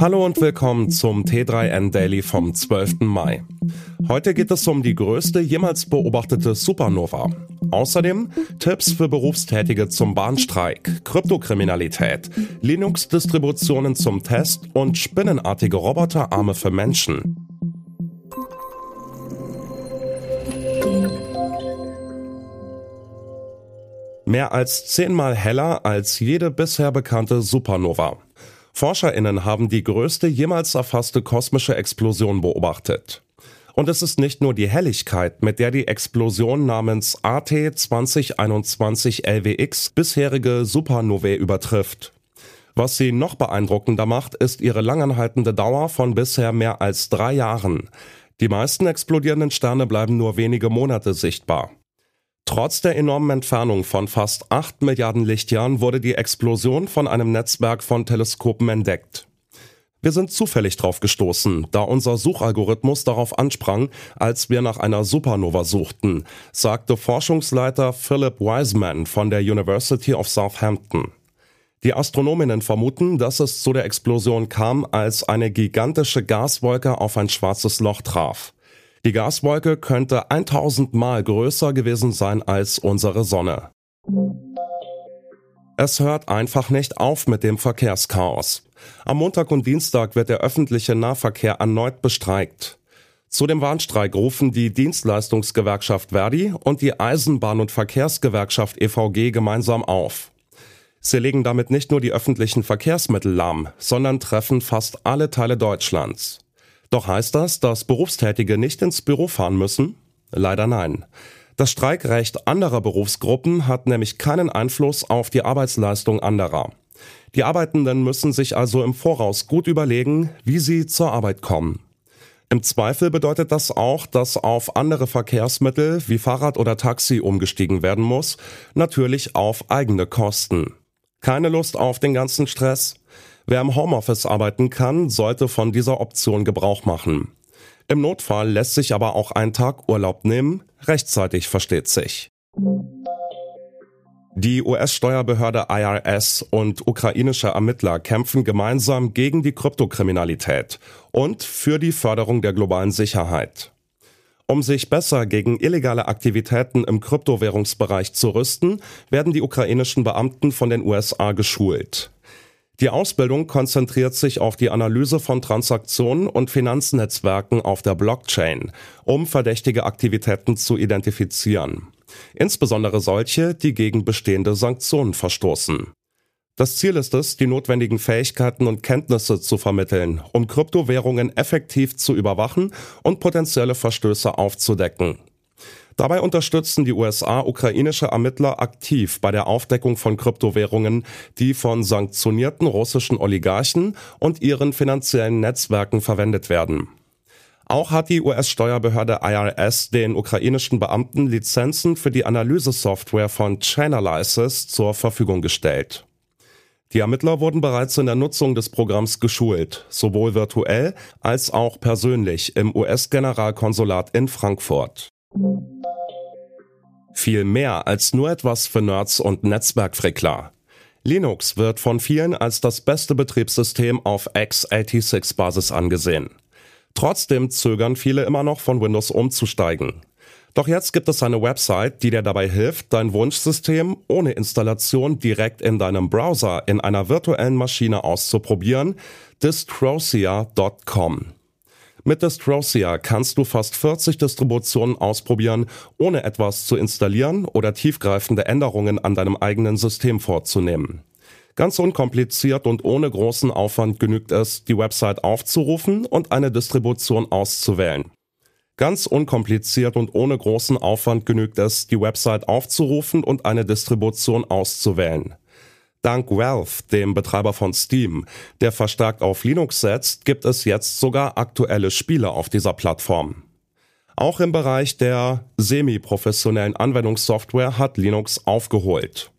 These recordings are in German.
Hallo und willkommen zum T3N Daily vom 12. Mai. Heute geht es um die größte jemals beobachtete Supernova. Außerdem Tipps für Berufstätige zum Bahnstreik, Kryptokriminalität, Linux-Distributionen zum Test und spinnenartige Roboterarme für Menschen. Mehr als zehnmal heller als jede bisher bekannte Supernova. ForscherInnen haben die größte jemals erfasste kosmische Explosion beobachtet. Und es ist nicht nur die Helligkeit, mit der die Explosion namens AT 2021 LWX bisherige Supernovae übertrifft. Was sie noch beeindruckender macht, ist ihre langanhaltende Dauer von bisher mehr als drei Jahren. Die meisten explodierenden Sterne bleiben nur wenige Monate sichtbar. Trotz der enormen Entfernung von fast 8 Milliarden Lichtjahren wurde die Explosion von einem Netzwerk von Teleskopen entdeckt. Wir sind zufällig drauf gestoßen, da unser Suchalgorithmus darauf ansprang, als wir nach einer Supernova suchten, sagte Forschungsleiter Philip Wiseman von der University of Southampton. Die Astronominnen vermuten, dass es zu der Explosion kam, als eine gigantische Gaswolke auf ein schwarzes Loch traf. Die Gaswolke könnte 1000 Mal größer gewesen sein als unsere Sonne. Es hört einfach nicht auf mit dem Verkehrschaos. Am Montag und Dienstag wird der öffentliche Nahverkehr erneut bestreikt. Zu dem Warnstreik rufen die Dienstleistungsgewerkschaft Verdi und die Eisenbahn- und Verkehrsgewerkschaft EVG gemeinsam auf. Sie legen damit nicht nur die öffentlichen Verkehrsmittel lahm, sondern treffen fast alle Teile Deutschlands. Doch heißt das, dass Berufstätige nicht ins Büro fahren müssen? Leider nein. Das Streikrecht anderer Berufsgruppen hat nämlich keinen Einfluss auf die Arbeitsleistung anderer. Die Arbeitenden müssen sich also im Voraus gut überlegen, wie sie zur Arbeit kommen. Im Zweifel bedeutet das auch, dass auf andere Verkehrsmittel wie Fahrrad oder Taxi umgestiegen werden muss, natürlich auf eigene Kosten. Keine Lust auf den ganzen Stress? Wer im Homeoffice arbeiten kann, sollte von dieser Option Gebrauch machen. Im Notfall lässt sich aber auch ein Tag Urlaub nehmen, rechtzeitig versteht sich. Die US-Steuerbehörde IRS und ukrainische Ermittler kämpfen gemeinsam gegen die Kryptokriminalität und für die Förderung der globalen Sicherheit. Um sich besser gegen illegale Aktivitäten im Kryptowährungsbereich zu rüsten, werden die ukrainischen Beamten von den USA geschult. Die Ausbildung konzentriert sich auf die Analyse von Transaktionen und Finanznetzwerken auf der Blockchain, um verdächtige Aktivitäten zu identifizieren. Insbesondere solche, die gegen bestehende Sanktionen verstoßen. Das Ziel ist es, die notwendigen Fähigkeiten und Kenntnisse zu vermitteln, um Kryptowährungen effektiv zu überwachen und potenzielle Verstöße aufzudecken. Dabei unterstützen die USA ukrainische Ermittler aktiv bei der Aufdeckung von Kryptowährungen, die von sanktionierten russischen Oligarchen und ihren finanziellen Netzwerken verwendet werden. Auch hat die US-Steuerbehörde IRS den ukrainischen Beamten Lizenzen für die Analysesoftware von Chainalysis zur Verfügung gestellt. Die Ermittler wurden bereits in der Nutzung des Programms geschult, sowohl virtuell als auch persönlich im US-Generalkonsulat in Frankfurt. Viel mehr als nur etwas für Nerds und Netzwerkfrickler. Linux wird von vielen als das beste Betriebssystem auf x86-Basis angesehen. Trotzdem zögern viele immer noch von Windows umzusteigen. Doch jetzt gibt es eine Website, die dir dabei hilft, dein Wunschsystem ohne Installation direkt in deinem Browser in einer virtuellen Maschine auszuprobieren, distrosia.com. Mit Destrosia kannst du fast 40 Distributionen ausprobieren, ohne etwas zu installieren oder tiefgreifende Änderungen an deinem eigenen System vorzunehmen. Ganz unkompliziert und ohne großen Aufwand genügt es, die Website aufzurufen und eine Distribution auszuwählen. Ganz unkompliziert und ohne großen Aufwand genügt es, die Website aufzurufen und eine Distribution auszuwählen. Dank Valve, dem Betreiber von Steam, der verstärkt auf Linux setzt, gibt es jetzt sogar aktuelle Spiele auf dieser Plattform. Auch im Bereich der semi-professionellen Anwendungssoftware hat Linux aufgeholt.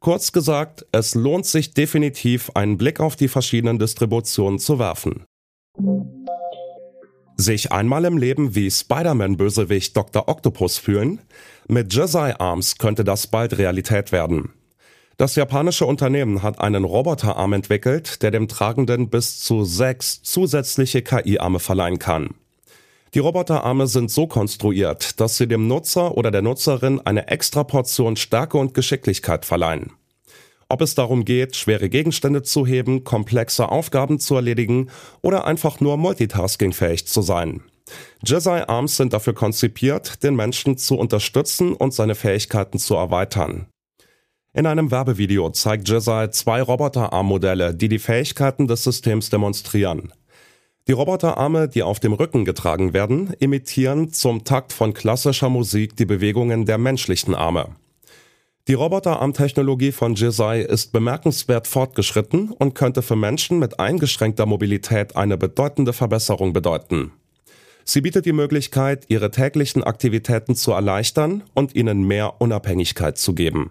Kurz gesagt, es lohnt sich definitiv, einen Blick auf die verschiedenen Distributionen zu werfen. Sich einmal im Leben wie Spider-Man-Bösewicht Dr. Octopus fühlen? Mit Jedi Arms könnte das bald Realität werden. Das japanische Unternehmen hat einen Roboterarm entwickelt, der dem Tragenden bis zu sechs zusätzliche KI-Arme verleihen kann. Die Roboterarme sind so konstruiert, dass sie dem Nutzer oder der Nutzerin eine extra Portion Stärke und Geschicklichkeit verleihen. Ob es darum geht, schwere Gegenstände zu heben, komplexe Aufgaben zu erledigen oder einfach nur multitaskingfähig zu sein. Jedi Arms sind dafür konzipiert, den Menschen zu unterstützen und seine Fähigkeiten zu erweitern. In einem Werbevideo zeigt Jedi zwei Roboterarmmodelle, die die Fähigkeiten des Systems demonstrieren. Die Roboterarme, die auf dem Rücken getragen werden, imitieren zum Takt von klassischer Musik die Bewegungen der menschlichen Arme. Die Roboterarmtechnologie von Jizai ist bemerkenswert fortgeschritten und könnte für Menschen mit eingeschränkter Mobilität eine bedeutende Verbesserung bedeuten. Sie bietet die Möglichkeit, ihre täglichen Aktivitäten zu erleichtern und ihnen mehr Unabhängigkeit zu geben.